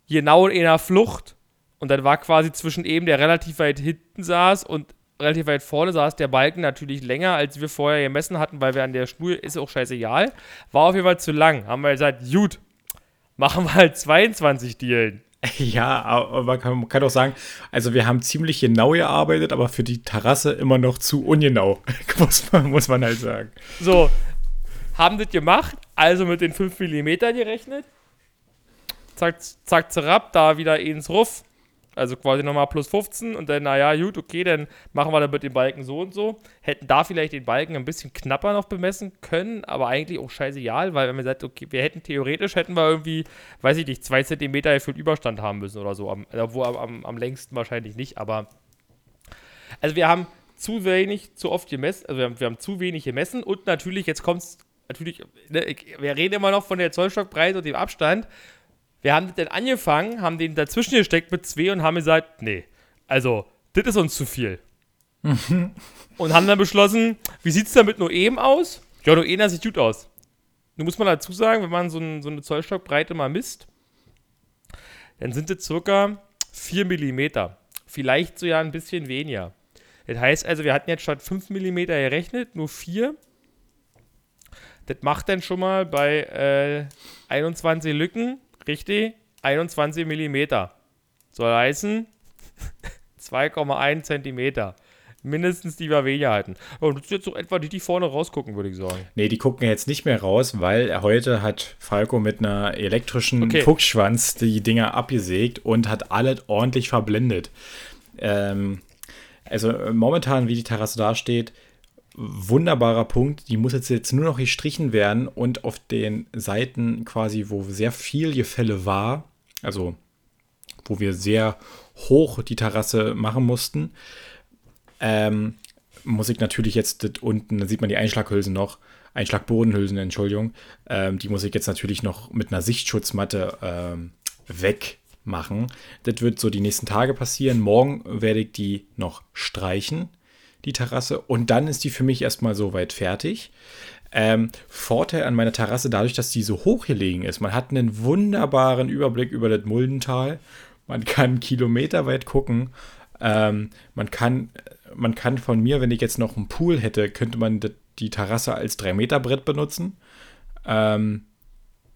genau in einer Flucht. Und dann war quasi zwischen eben, der relativ weit hinten saß und relativ weit vorne saß, der Balken natürlich länger, als wir vorher gemessen hatten, weil wir an der Schnur, ist auch scheißegal, war auf jeden Fall zu lang. Haben wir gesagt, gut, machen wir halt 22 Dielen. Ja, aber man kann, man kann auch sagen, also wir haben ziemlich genau gearbeitet, aber für die Terrasse immer noch zu ungenau, muss man, muss man halt sagen. So, haben das gemacht, also mit den 5 mm gerechnet. Zack, zack, zerab, da wieder ins Ruff. Also quasi nochmal plus 15 und dann, naja, gut, okay, dann machen wir dann mit dem Balken so und so. Hätten da vielleicht den Balken ein bisschen knapper noch bemessen können, aber eigentlich auch scheißegal, weil wenn man sagt, okay, wir hätten theoretisch, hätten wir irgendwie, weiß ich nicht, zwei Zentimeter gefühlt Überstand haben müssen oder so. Am, obwohl am, am, am längsten wahrscheinlich nicht, aber. Also wir haben zu wenig, zu oft gemessen, also wir haben, wir haben zu wenig gemessen und natürlich, jetzt kommt es, natürlich, ne, wir reden immer noch von der Zollstockbreite und dem Abstand. Wir haben dann angefangen, haben den dazwischen gesteckt mit zwei und haben gesagt, nee, also, das ist uns zu viel. und haben dann beschlossen, wie sieht es da mit Noem aus? Ja, Noem sieht gut aus. Nun muss man dazu sagen, wenn man so, ein, so eine Zollstockbreite mal misst, dann sind es circa 4 mm. Vielleicht sogar ein bisschen weniger. Das heißt also, wir hatten jetzt statt 5 mm gerechnet, nur 4. Das macht dann schon mal bei äh, 21 Lücken, richtig, 21 mm. Soll heißen 2,1 Zentimeter. Mindestens die wir weniger halten. Und das ist jetzt so etwa die, die vorne rausgucken, würde ich sagen. Nee, die gucken jetzt nicht mehr raus, weil heute hat Falco mit einer elektrischen Okay. Fuchsschwanz die Dinger abgesägt und hat alles ordentlich verblendet. Ähm, also äh, momentan, wie die Terrasse dasteht, wunderbarer Punkt. Die muss jetzt, jetzt nur noch gestrichen werden und auf den Seiten quasi, wo sehr viel Gefälle war, also wo wir sehr hoch die Terrasse machen mussten, ähm, muss ich natürlich jetzt das unten, da sieht man die Einschlaghülsen noch, Einschlagbodenhülsen, Entschuldigung, ähm, die muss ich jetzt natürlich noch mit einer Sichtschutzmatte ähm, wegmachen. Das wird so die nächsten Tage passieren. Morgen werde ich die noch streichen, die Terrasse, und dann ist die für mich erstmal soweit fertig. Ähm, Vorteil an meiner Terrasse, dadurch, dass die so hoch gelegen ist, man hat einen wunderbaren Überblick über das Muldental. Man kann kilometerweit gucken. Ähm, man kann, man kann von mir, wenn ich jetzt noch einen Pool hätte, könnte man die Terrasse als 3-Meter-Brett benutzen. Ähm,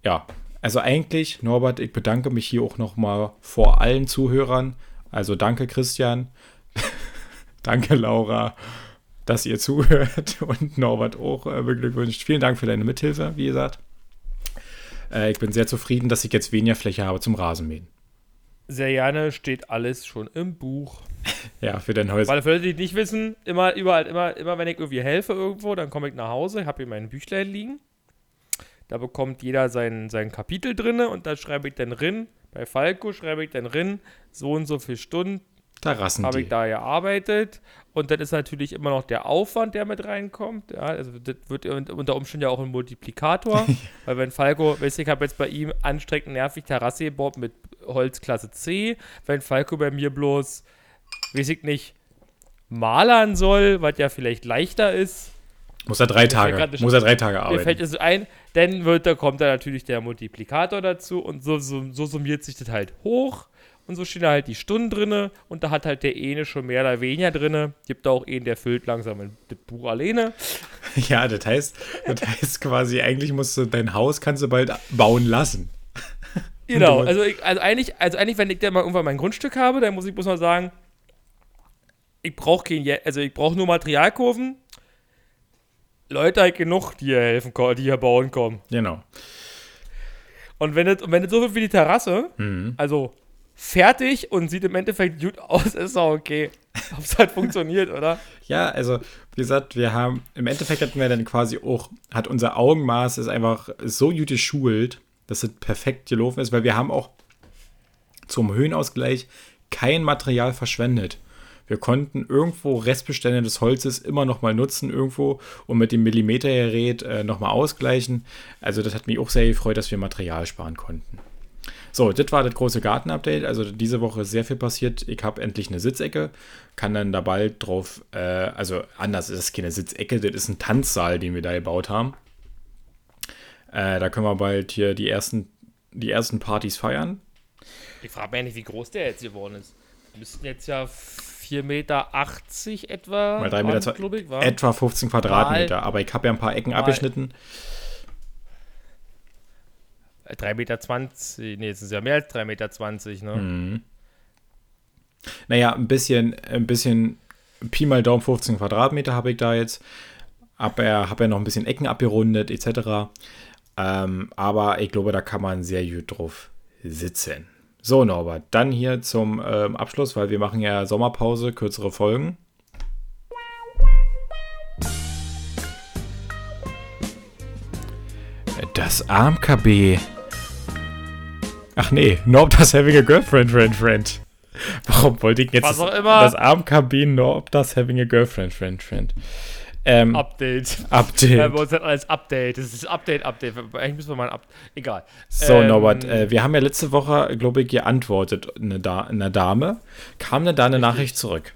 ja, also eigentlich, Norbert, ich bedanke mich hier auch nochmal vor allen Zuhörern. Also danke, Christian. Danke, Laura, dass ihr zuhört und Norbert auch äh, beglückwünscht. Vielen Dank für deine Mithilfe, wie gesagt. Äh, ich bin sehr zufrieden, dass ich jetzt weniger Fläche habe zum Rasenmähen. Sehr gerne steht alles schon im Buch. Ja, für dein Häuser. Weil für Leute, die nicht wissen, immer, überall, immer, immer wenn ich irgendwie helfe irgendwo, dann komme ich nach Hause, habe hier mein Büchlein liegen. Da bekommt jeder sein, sein Kapitel drinne und da schreibe ich dann drin, bei Falco schreibe ich dann drin, so und so viele Stunden. Habe ich da gearbeitet. Und dann ist natürlich immer noch der Aufwand, der mit reinkommt. Ja, also das wird un- unter Umständen ja auch ein Multiplikator. weil wenn Falco, weißt du, ich habe jetzt bei ihm anstrengend nervig Terrasse gebaut mit Holzklasse C. Wenn Falco bei mir bloß, weiß ich nicht, malern soll, was ja vielleicht leichter ist, Muss er drei Tage, muss er drei Tage mir fällt arbeiten. es ein, dann wird, da kommt da natürlich der Multiplikator dazu und so, so, so summiert sich das halt hoch und so stehen da halt die Stunden drinne und da hat halt der eine schon mehr oder weniger drinne. Gibt da auch einen, der füllt langsam ein- das Buch alleine. Ja, das heißt, das heißt quasi, eigentlich musst du dein Haus kannst du bald bauen lassen. Genau, also, ich, also, eigentlich, also eigentlich, wenn ich dann mal irgendwann mein Grundstück habe, dann muss ich bloß mal sagen, ich brauche kein, also ich brauche nur Materialkurven. Leute halt genug, die hier helfen, die hier bauen kommen. Genau. Und wenn es, und wenn es so wird wie die Terrasse, Mhm. also fertig und sieht im Endeffekt gut aus, ist auch okay. Ob es halt funktioniert, oder? Ja, also wie gesagt, wir haben, im Endeffekt hatten wir dann quasi auch, hat unser Augenmaß ist einfach so gut geschult, dass es perfekt gelaufen ist, weil wir haben auch zum Höhenausgleich kein Material verschwendet. Wir konnten irgendwo Restbestände des Holzes immer noch mal nutzen irgendwo und mit dem Millimetergerät äh, noch mal ausgleichen. Also das hat mich auch sehr gefreut, dass wir Material sparen konnten. So, das war das große Garten-Update. Also diese Woche ist sehr viel passiert. Ich habe endlich eine Sitzecke, kann dann da bald drauf, äh, also anders ist es keine Sitzecke, das ist ein Tanzsaal, den wir da gebaut haben. Äh, da können wir bald hier die ersten, die ersten Partys feiern. Ich frage mich ja nicht, wie groß der jetzt geworden ist. Wir müssten jetzt ja 4,80 Meter etwa. Mal drei Meter, waren, etwa 15 Quadratmeter. Aber ich habe ja ein paar Ecken Mal- abgeschnitten. 3,20 Meter. Nee, jetzt ist es ja mehr als 3,20 Meter, ne? Hm. Naja, ein bisschen, ein bisschen Pi mal Daumen 15 Quadratmeter habe ich da jetzt. Hab ja, hab ja noch ein bisschen Ecken abgerundet, etc. Ähm, aber ich glaube, da kann man sehr gut drauf sitzen. So, Norbert, dann hier zum ähm, Abschluss, weil wir machen ja Sommerpause, kürzere Folgen. Das AMKB. Ach nee, Norb das having a girlfriend, friend, friend. Warum wollte ich jetzt Was auch immer. das AMKB Norb das having a girlfriend, friend, friend? Ähm, Update. Update. Ja, bei uns hat alles Update. Das ist Update, Update. Eigentlich müssen wir mal ein Update. Egal. So, Ähm, Norbert, äh, wir haben ja letzte Woche, glaube ich, geantwortet, eine, da eine Dame. Kam denn da eine Nachricht zurück?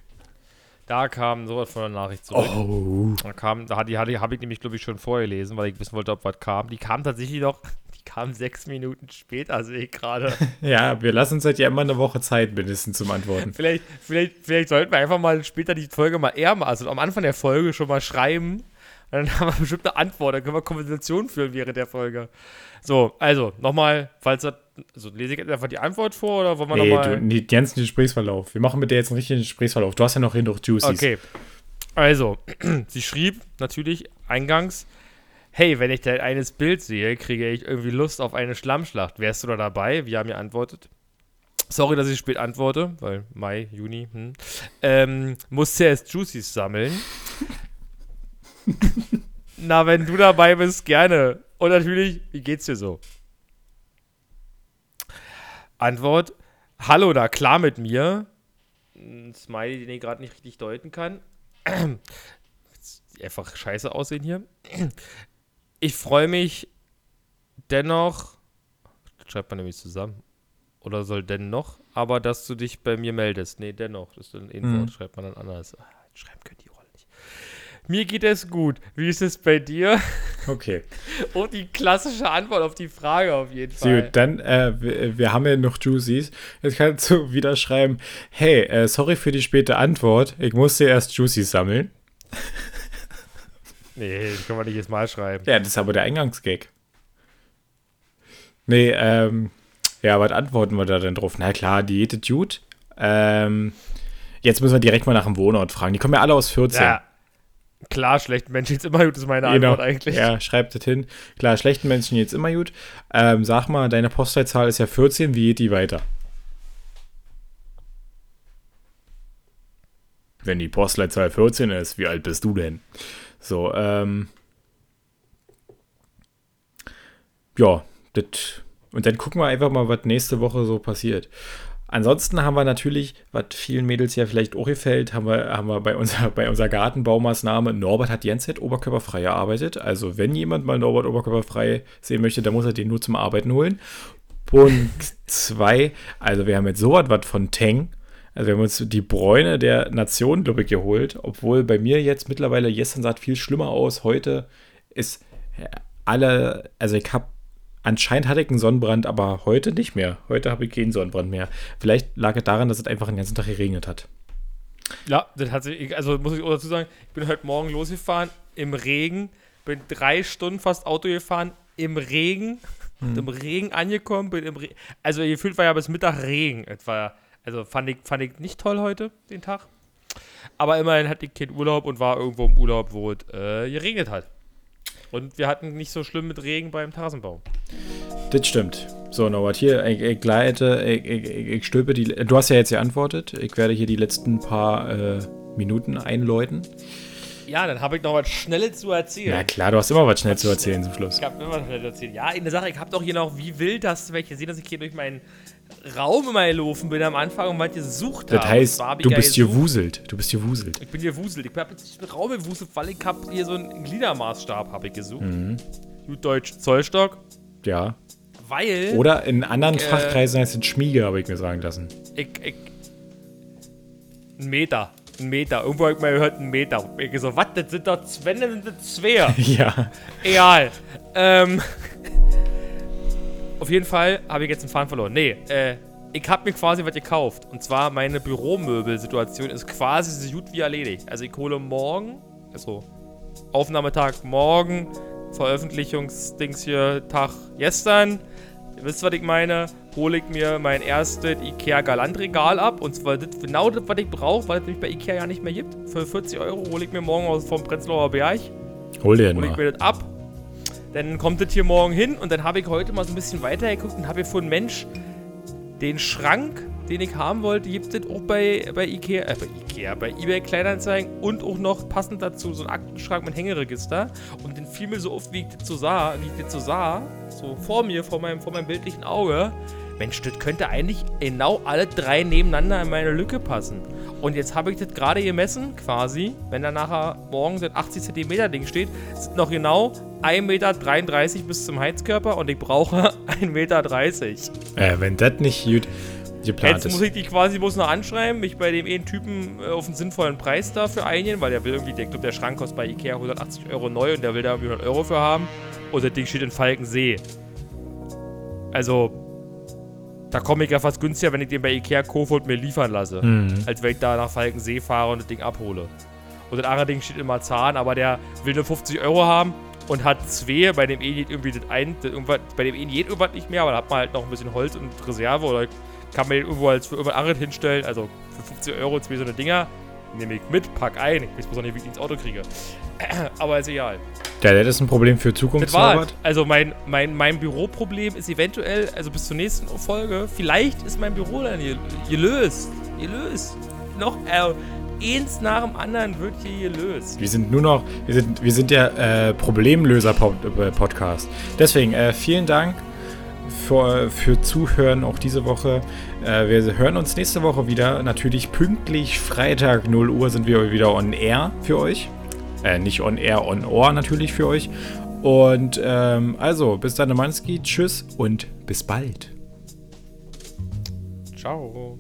Da kam sowas von der Nachricht zurück. Oh. Da kam, da die, hatte, habe ich nämlich, glaube ich, schon vorgelesen, weil ich wissen wollte, ob was kam. Die kam tatsächlich noch, kam sechs Minuten später, sehe ich gerade. Ja, wir lassen uns halt ja immer eine Woche Zeit mindestens zum Antworten. vielleicht, vielleicht, vielleicht sollten wir einfach mal später die Folge mal mal, also am Anfang der Folge schon mal schreiben. Und dann haben wir bestimmt eine Antwort, dann können wir Konversation führen während der Folge. So, also, nochmal, falls das, also lese ich jetzt einfach die Antwort vor oder wollen wir Nee, nochmal. nee, den ganzen Gesprächsverlauf. Wir machen mit der jetzt einen richtigen Gesprächsverlauf. Du hast ja noch hin durch Juicies. Okay. Also, sie schrieb natürlich eingangs: Hey, wenn ich dein eines Bild sehe, kriege ich irgendwie Lust auf eine Schlammschlacht. Wärst du da dabei? Wir haben ihr antwortet. Sorry, dass ich spät antworte, weil Mai, Juni, hm. Ähm, musste erst Juicies sammeln. Na, wenn du dabei bist, gerne. Und natürlich, wie geht's dir so? Antwort: Hallo da, klar mit mir. Ein Smiley, den ich gerade nicht richtig deuten kann. Die einfach scheiße aussehen hier. Ich freue mich dennoch, das schreibt man nämlich zusammen, oder soll dennoch, aber dass du dich bei mir meldest. Nee, dennoch, das ist ein Wort, schreibt man dann anders. Ah, Schreiben können die Rolle nicht. Mir geht es gut. Wie ist es bei dir? Okay. Und die klassische Antwort auf die Frage auf jeden Fall. gut, dann, äh, wir, wir haben ja noch Juicies. Jetzt kannst du wieder schreiben, hey, äh, sorry für die späte Antwort. Ich musste erst Juicies sammeln. Nee, das können wir nicht jetzt mal schreiben. Ja, das ist aber der Eingangsgag. Nee, ähm, ja, was antworten wir da denn drauf? Na klar, Diete Dude. Ähm, jetzt müssen wir direkt mal nach dem Wohnort fragen. Die kommen ja alle aus 14. Ja. Klar, schlechten Menschen jetzt immer gut, ist meine Antwort eigentlich. Genau. Ja, schreibt das hin. Klar, schlechten Menschen jetzt immer gut. Ähm, sag mal, deine Postleitzahl ist ja 14, wie geht die weiter? Wenn die Postleitzahl 14 ist, wie alt bist du denn? So, ähm. Ja, das. Und dann gucken wir einfach mal, was nächste Woche so passiert. Ansonsten haben wir natürlich, was vielen Mädels ja vielleicht auch gefällt, haben wir, haben wir bei, unserer, bei unserer Gartenbaumaßnahme, Norbert hat Jenset oberkörperfrei gearbeitet. Also wenn jemand mal Norbert oberkörperfrei sehen möchte, dann muss er den nur zum Arbeiten holen. Punkt 2, also wir haben jetzt sowas was von Teng. Also wir haben uns die Bräune der Nation, glaube ich, geholt. Obwohl bei mir jetzt mittlerweile, gestern sah es viel schlimmer aus. Heute ist äh, alle, also ich habe Anscheinend hatte ich einen Sonnenbrand, aber heute nicht mehr. Heute habe ich keinen Sonnenbrand mehr. Vielleicht lag es daran, dass es einfach den ganzen Tag geregnet hat. Ja, das hat sich, also muss ich auch dazu sagen, ich bin heute Morgen losgefahren im Regen, bin drei Stunden fast Auto gefahren im Regen, Mhm. im Regen angekommen, bin im Re also gefühlt war ja bis Mittag Regen. Es war, also fand ich, fand ich nicht toll heute, den Tag. Aber immerhin hatte ich keinen Urlaub und war irgendwo im Urlaub, wo es äh, geregnet hat. Und wir hatten nicht so schlimm mit Regen beim Terrassenbau. Das stimmt. So, Norbert, hier, ich, ich leite, ich, ich, ich stülpe die. Du hast ja jetzt geantwortet. Ich werde hier die letzten paar äh, Minuten einläuten. Ja, dann habe ich noch was Schnelles zu erzählen. Na klar, du hast immer was schnell zu erzählen zum Schluss. Ich habe immer was schnell zu erzählen. Ja, eine Sache, ich habe doch hier noch, wie wild das, weil ich gesehen, dass ich hier durch meinen Raum immer gelaufen bin am Anfang und manche gesucht Das habe. heißt, zwar hab ich du bist gesucht- gewuselt. Du bist gewuselt. Ich bin hier wuselt. Ich habe jetzt Raum gewuselt, weil ich habe hier so einen Gliedermaßstab habe ich gesucht. Mhm. Gut Deutsch Zollstock. Ja. Weil Oder in anderen Äh, Fachkreisen heißt es Schmiege, habe ich mir sagen lassen. ich, ich ein Meter. Ein Meter. Irgendwo habe ich mal gehört, ein Meter. Ich so, was? Das sind doch, dann sind das zwei. ja. Egal. Ähm, auf jeden Fall habe ich jetzt einen Faden verloren. Nee, äh, ich habe mir quasi was gekauft. Und zwar meine Büromöbelsituation ist quasi so gut wie erledigt. Also ich hole morgen, also Aufnahmetag morgen, Veröffentlichungsdings hier Tag gestern. Ihr wisst, was ich meine. Hole ich mir mein erstes Ikea Galantregal ab. Und zwar das, genau das, was ich brauche, weil es nämlich bei Ikea ja nicht mehr gibt. Für 40 Euro hole ich mir morgen aus vom Prenzlauer Berg Hol dir den hole ich mal. mir das ab. Dann kommt das hier morgen hin und dann habe ich heute mal so ein bisschen weiter geguckt und habe von Mensch den Schrank, den ich haben wollte, gibt es auch bei, bei Ikea, äh, bei Ikea, bei eBay Kleinanzeigen und auch noch passend dazu so einen Aktenschrank mit Hängeregister. Und den fiel mir so auf, wie ich das so sah, wie ich das so sah, so vor mir, vor meinem, vor meinem bildlichen Auge. Mensch, das könnte eigentlich genau alle drei nebeneinander in meine Lücke passen. Und jetzt habe ich das gerade gemessen, quasi, wenn da nachher morgen das 80 cm Ding steht, sind noch genau 1,33 Meter bis zum Heizkörper und ich brauche 1,30 Meter. Äh, wenn das nicht gut geplant Jetzt ist. muss ich die quasi bloß noch anschreiben, mich bei dem einen Typen äh, auf einen sinnvollen Preis dafür einigen, weil der will irgendwie, der glaubt, der Schrank kostet bei Ikea 180 Euro neu und der will da irgendwie 100 Euro für haben. Und das Ding steht in Falkensee. Also, da komme ich ja fast günstiger, wenn ich den bei Ikea und mir liefern lasse. Mhm. Als wenn ich da nach Falkensee fahre und das Ding abhole. Und das andere Ding steht in Marzahn, aber der will nur 50 Euro haben und hat zwei, bei dem einen geht irgendwie das ein, das bei dem einen geht irgendwas nicht mehr, aber da hat man halt noch ein bisschen Holz und Reserve oder kann man den irgendwo als für irgendwas anderes hinstellen. Also für 50 Euro zwei so eine Dinger. Nehme ich mit, pack ein. Ich weiß bloß noch nicht, wie ich ins Auto kriege. aber ist egal. Ja, das ist ein Problem für Zukunft, Das war Norbert. Also mein, mein, mein Büroproblem ist eventuell, also bis zur nächsten Folge, vielleicht ist mein Büro dann gel- gelöst. Gelöst. Noch, äh, eins nach dem anderen wird hier gelöst. Wir sind nur noch, wir sind, wir sind der äh, Problemlöser-Podcast. Deswegen, äh, vielen Dank für, für Zuhören auch diese Woche. Äh, wir hören uns nächste Woche wieder. Natürlich pünktlich Freitag 0 Uhr sind wir wieder on air für euch. Äh, nicht on air, on ohr natürlich für euch. Und ähm, also, bis dann, Manski. Tschüss und bis bald. Ciao.